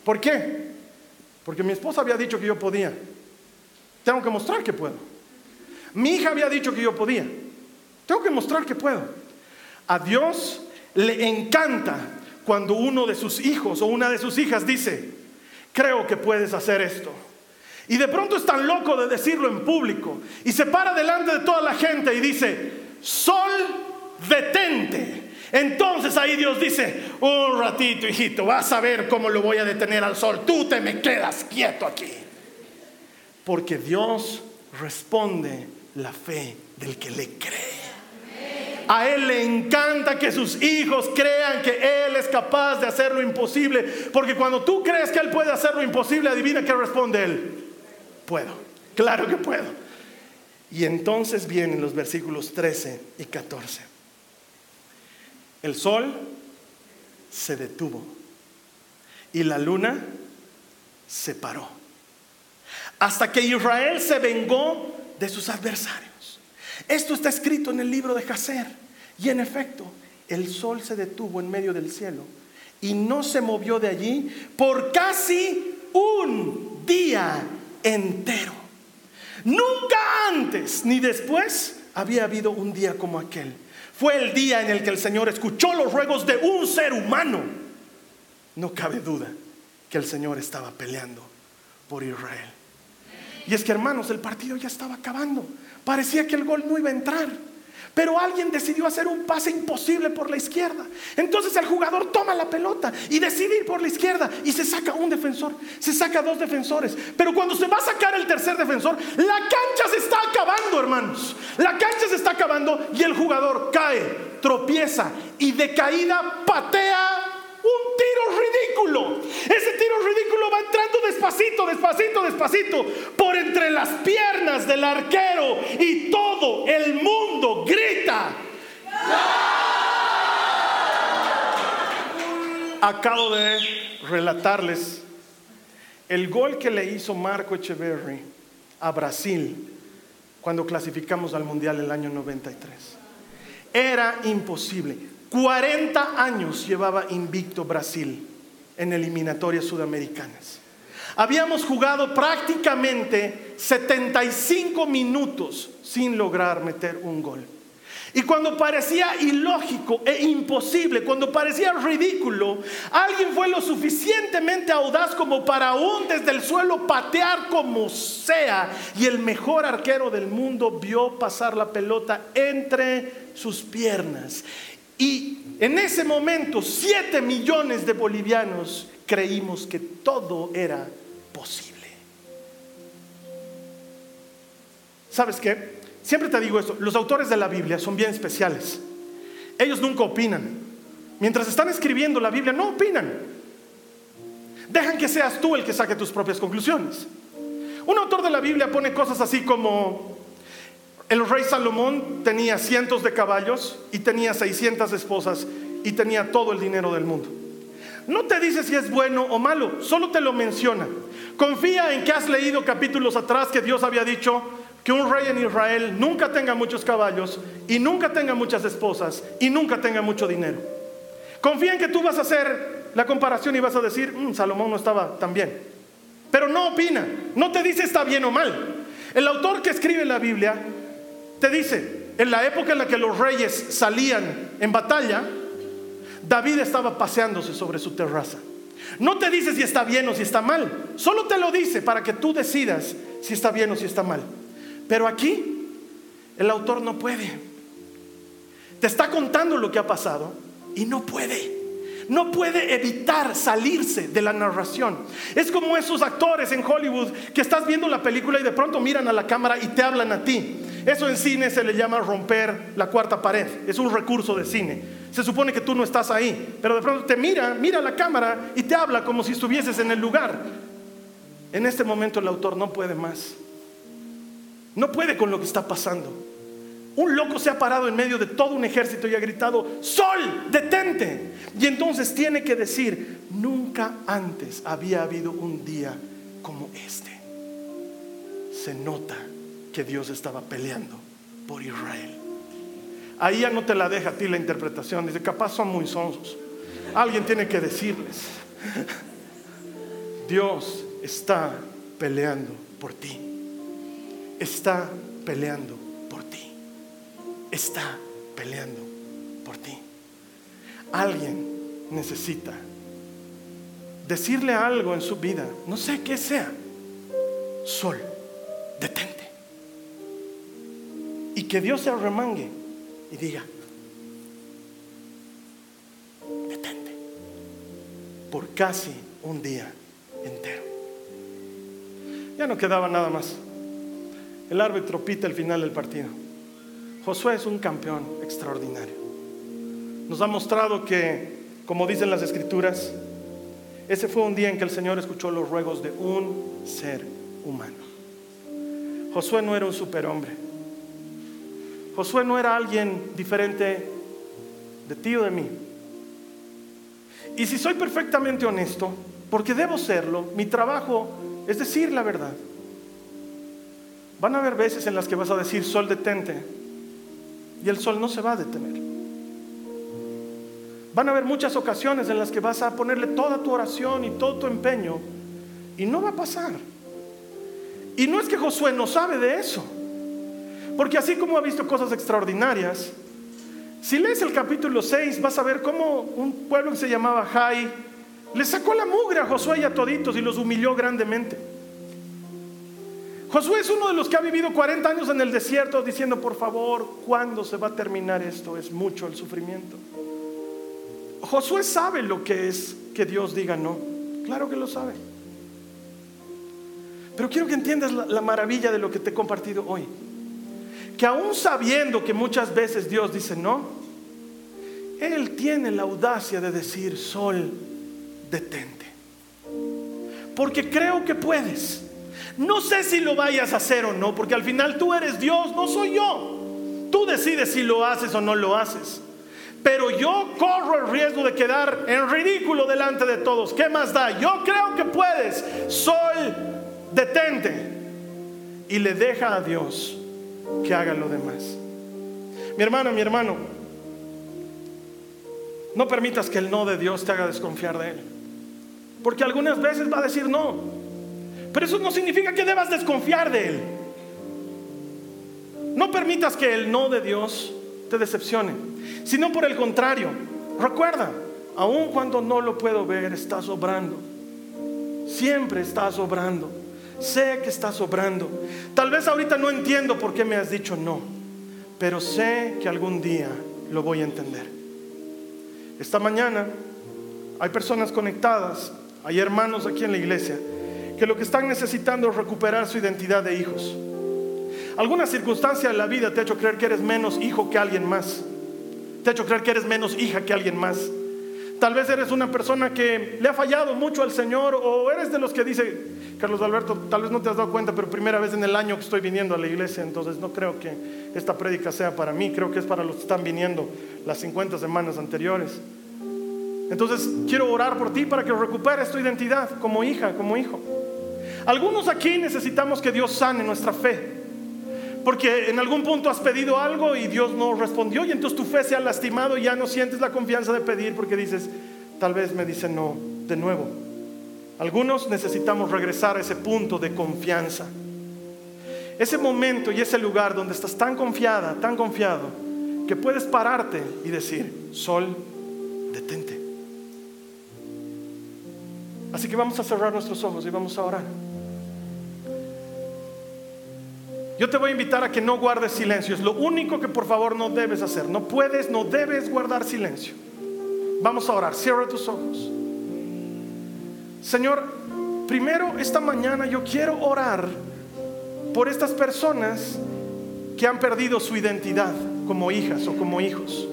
¿Por qué? Porque mi esposa había dicho que yo podía. Tengo que mostrar que puedo. Mi hija había dicho que yo podía. Tengo que mostrar que puedo. A Dios le encanta cuando uno de sus hijos o una de sus hijas dice, creo que puedes hacer esto. Y de pronto es tan loco de decirlo en público y se para delante de toda la gente y dice, sol, detente. Entonces ahí Dios dice, un ratito hijito, vas a ver cómo lo voy a detener al sol, tú te me quedas quieto aquí. Porque Dios responde la fe del que le cree. A Él le encanta que sus hijos crean que Él es capaz de hacer lo imposible. Porque cuando tú crees que Él puede hacer lo imposible, adivina qué responde Él. Puedo, claro que puedo. Y entonces vienen los versículos 13 y 14. El sol se detuvo y la luna se paró. Hasta que Israel se vengó de sus adversarios. Esto está escrito en el libro de Jacer. Y en efecto, el sol se detuvo en medio del cielo y no se movió de allí por casi un día entero. Nunca antes ni después había habido un día como aquel. Fue el día en el que el Señor escuchó los ruegos de un ser humano. No cabe duda que el Señor estaba peleando por Israel. Y es que hermanos, el partido ya estaba acabando. Parecía que el gol no iba a entrar. Pero alguien decidió hacer un pase imposible por la izquierda. Entonces el jugador toma la pelota y decide ir por la izquierda y se saca un defensor, se saca dos defensores. Pero cuando se va a sacar el tercer defensor, la cancha se está acabando, hermanos. La cancha se está acabando y el jugador cae, tropieza y de caída patea un tiro ridículo. Ese tiro ridículo va entrando despacito, despacito, despacito por entre las piernas del arquero y todo el mundo grita. Acabo de relatarles el gol que le hizo Marco Echeverry a Brasil cuando clasificamos al Mundial el año 93. Era imposible. 40 años llevaba invicto Brasil en eliminatorias sudamericanas. Habíamos jugado prácticamente 75 minutos sin lograr meter un gol. Y cuando parecía ilógico e imposible, cuando parecía ridículo, alguien fue lo suficientemente audaz como para aún desde el suelo patear como sea. Y el mejor arquero del mundo vio pasar la pelota entre sus piernas. Y en ese momento, siete millones de bolivianos creímos que todo era posible. ¿Sabes qué? Siempre te digo esto, los autores de la Biblia son bien especiales. Ellos nunca opinan. Mientras están escribiendo la Biblia, no opinan. Dejan que seas tú el que saque tus propias conclusiones. Un autor de la Biblia pone cosas así como, el rey Salomón tenía cientos de caballos y tenía 600 esposas y tenía todo el dinero del mundo. No te dice si es bueno o malo, solo te lo menciona. Confía en que has leído capítulos atrás que Dios había dicho, que un rey en Israel nunca tenga muchos caballos y nunca tenga muchas esposas y nunca tenga mucho dinero. Confía en que tú vas a hacer la comparación y vas a decir, mm, Salomón no estaba tan bien. Pero no opina, no te dice está bien o mal. El autor que escribe la Biblia te dice, en la época en la que los reyes salían en batalla, David estaba paseándose sobre su terraza. No te dice si está bien o si está mal, solo te lo dice para que tú decidas si está bien o si está mal. Pero aquí el autor no puede. Te está contando lo que ha pasado y no puede. No puede evitar salirse de la narración. Es como esos actores en Hollywood que estás viendo la película y de pronto miran a la cámara y te hablan a ti. Eso en cine se le llama romper la cuarta pared. Es un recurso de cine. Se supone que tú no estás ahí, pero de pronto te mira, mira la cámara y te habla como si estuvieses en el lugar. En este momento el autor no puede más. No puede con lo que está pasando. Un loco se ha parado en medio de todo un ejército y ha gritado, Sol, detente. Y entonces tiene que decir, nunca antes había habido un día como este. Se nota que Dios estaba peleando por Israel. Ahí ya no te la deja a ti la interpretación. Dice, capaz son muy sonsos. Alguien tiene que decirles, Dios está peleando por ti está peleando por ti. Está peleando por ti. Alguien necesita decirle algo en su vida, no sé qué sea. Sol, detente. Y que Dios se arremangue y diga, detente. Por casi un día entero. Ya no quedaba nada más. El árbitro pita el final del partido. Josué es un campeón extraordinario. Nos ha mostrado que, como dicen las escrituras, ese fue un día en que el Señor escuchó los ruegos de un ser humano. Josué no era un superhombre. Josué no era alguien diferente de ti o de mí. Y si soy perfectamente honesto, porque debo serlo, mi trabajo es decir la verdad. Van a haber veces en las que vas a decir, sol detente, y el sol no se va a detener. Van a haber muchas ocasiones en las que vas a ponerle toda tu oración y todo tu empeño, y no va a pasar. Y no es que Josué no sabe de eso, porque así como ha visto cosas extraordinarias, si lees el capítulo 6 vas a ver cómo un pueblo que se llamaba Jai le sacó la mugre a Josué y a toditos y los humilló grandemente. Josué es uno de los que ha vivido 40 años en el desierto diciendo, por favor, ¿cuándo se va a terminar esto? Es mucho el sufrimiento. Josué sabe lo que es que Dios diga no. Claro que lo sabe. Pero quiero que entiendas la, la maravilla de lo que te he compartido hoy. Que aún sabiendo que muchas veces Dios dice no, Él tiene la audacia de decir, sol, detente. Porque creo que puedes. No sé si lo vayas a hacer o no, porque al final tú eres Dios, no soy yo. Tú decides si lo haces o no lo haces. Pero yo corro el riesgo de quedar en ridículo delante de todos. ¿Qué más da? Yo creo que puedes. Sol, detente. Y le deja a Dios que haga lo demás. Mi hermano, mi hermano, no permitas que el no de Dios te haga desconfiar de Él. Porque algunas veces va a decir no. Pero eso no significa que debas desconfiar de Él. No permitas que el no de Dios te decepcione, sino por el contrario. Recuerda, aun cuando no lo puedo ver, estás obrando. Siempre estás obrando. Sé que estás obrando. Tal vez ahorita no entiendo por qué me has dicho no, pero sé que algún día lo voy a entender. Esta mañana hay personas conectadas, hay hermanos aquí en la iglesia, que lo que están necesitando es recuperar su identidad de hijos. Alguna circunstancia en la vida te ha hecho creer que eres menos hijo que alguien más. Te ha hecho creer que eres menos hija que alguien más. Tal vez eres una persona que le ha fallado mucho al Señor o eres de los que dice, Carlos Alberto, tal vez no te has dado cuenta, pero primera vez en el año que estoy viniendo a la iglesia, entonces no creo que esta prédica sea para mí, creo que es para los que están viniendo las 50 semanas anteriores. Entonces quiero orar por ti para que recuperes tu identidad como hija, como hijo. Algunos aquí necesitamos que Dios sane nuestra fe. Porque en algún punto has pedido algo y Dios no respondió y entonces tu fe se ha lastimado y ya no sientes la confianza de pedir porque dices, tal vez me dice no de nuevo. Algunos necesitamos regresar a ese punto de confianza. Ese momento y ese lugar donde estás tan confiada, tan confiado, que puedes pararte y decir, sol, detente. Así que vamos a cerrar nuestros ojos y vamos a orar. Yo te voy a invitar a que no guardes silencio. Es lo único que por favor no debes hacer. No puedes, no debes guardar silencio. Vamos a orar. Cierra tus ojos. Señor, primero esta mañana yo quiero orar por estas personas que han perdido su identidad como hijas o como hijos.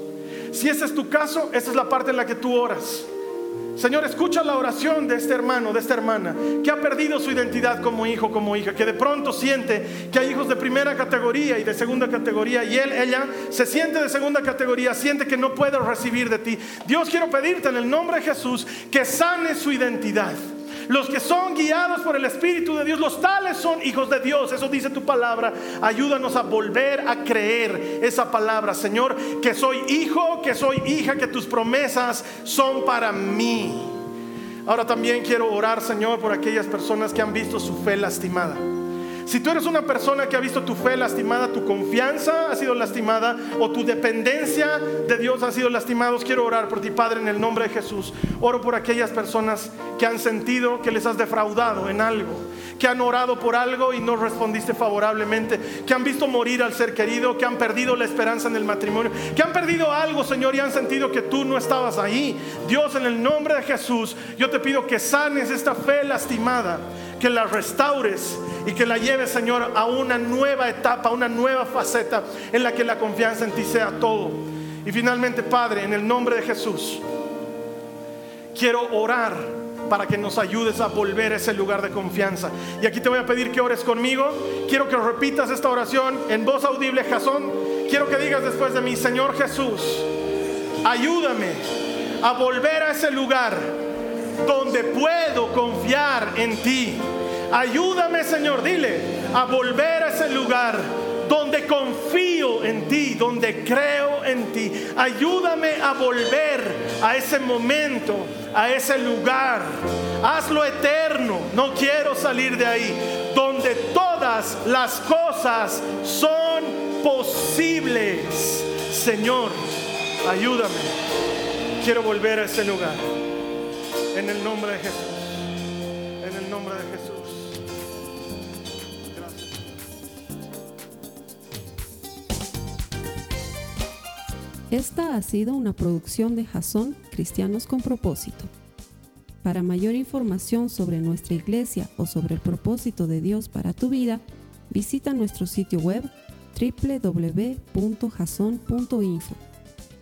Si ese es tu caso, esa es la parte en la que tú oras. Señor, escucha la oración de este hermano, de esta hermana, que ha perdido su identidad como hijo, como hija, que de pronto siente que hay hijos de primera categoría y de segunda categoría, y él, ella, se siente de segunda categoría, siente que no puede recibir de ti. Dios, quiero pedirte en el nombre de Jesús que sane su identidad. Los que son guiados por el Espíritu de Dios, los tales son hijos de Dios. Eso dice tu palabra. Ayúdanos a volver a creer esa palabra, Señor, que soy hijo, que soy hija, que tus promesas son para mí. Ahora también quiero orar, Señor, por aquellas personas que han visto su fe lastimada. Si tú eres una persona que ha visto tu fe lastimada, tu confianza ha sido lastimada o tu dependencia de Dios ha sido lastimada, quiero orar por ti, Padre, en el nombre de Jesús. Oro por aquellas personas que han sentido que les has defraudado en algo, que han orado por algo y no respondiste favorablemente, que han visto morir al ser querido, que han perdido la esperanza en el matrimonio, que han perdido algo, Señor, y han sentido que tú no estabas ahí. Dios, en el nombre de Jesús, yo te pido que sanes esta fe lastimada que la restaures y que la lleves, Señor, a una nueva etapa, una nueva faceta en la que la confianza en ti sea todo. Y finalmente, Padre, en el nombre de Jesús, quiero orar para que nos ayudes a volver a ese lugar de confianza. Y aquí te voy a pedir que ores conmigo. Quiero que repitas esta oración en voz audible, Jasón. Quiero que digas después de mí, Señor Jesús, ayúdame a volver a ese lugar donde puedo confiar en ti. Ayúdame, Señor, dile, a volver a ese lugar donde confío en ti, donde creo en ti. Ayúdame a volver a ese momento, a ese lugar. Hazlo eterno, no quiero salir de ahí, donde todas las cosas son posibles. Señor, ayúdame. Quiero volver a ese lugar. En el nombre de Jesús. En el nombre de Jesús. Gracias. Esta ha sido una producción de Jason Cristianos con Propósito. Para mayor información sobre nuestra iglesia o sobre el propósito de Dios para tu vida, visita nuestro sitio web www.jason.info.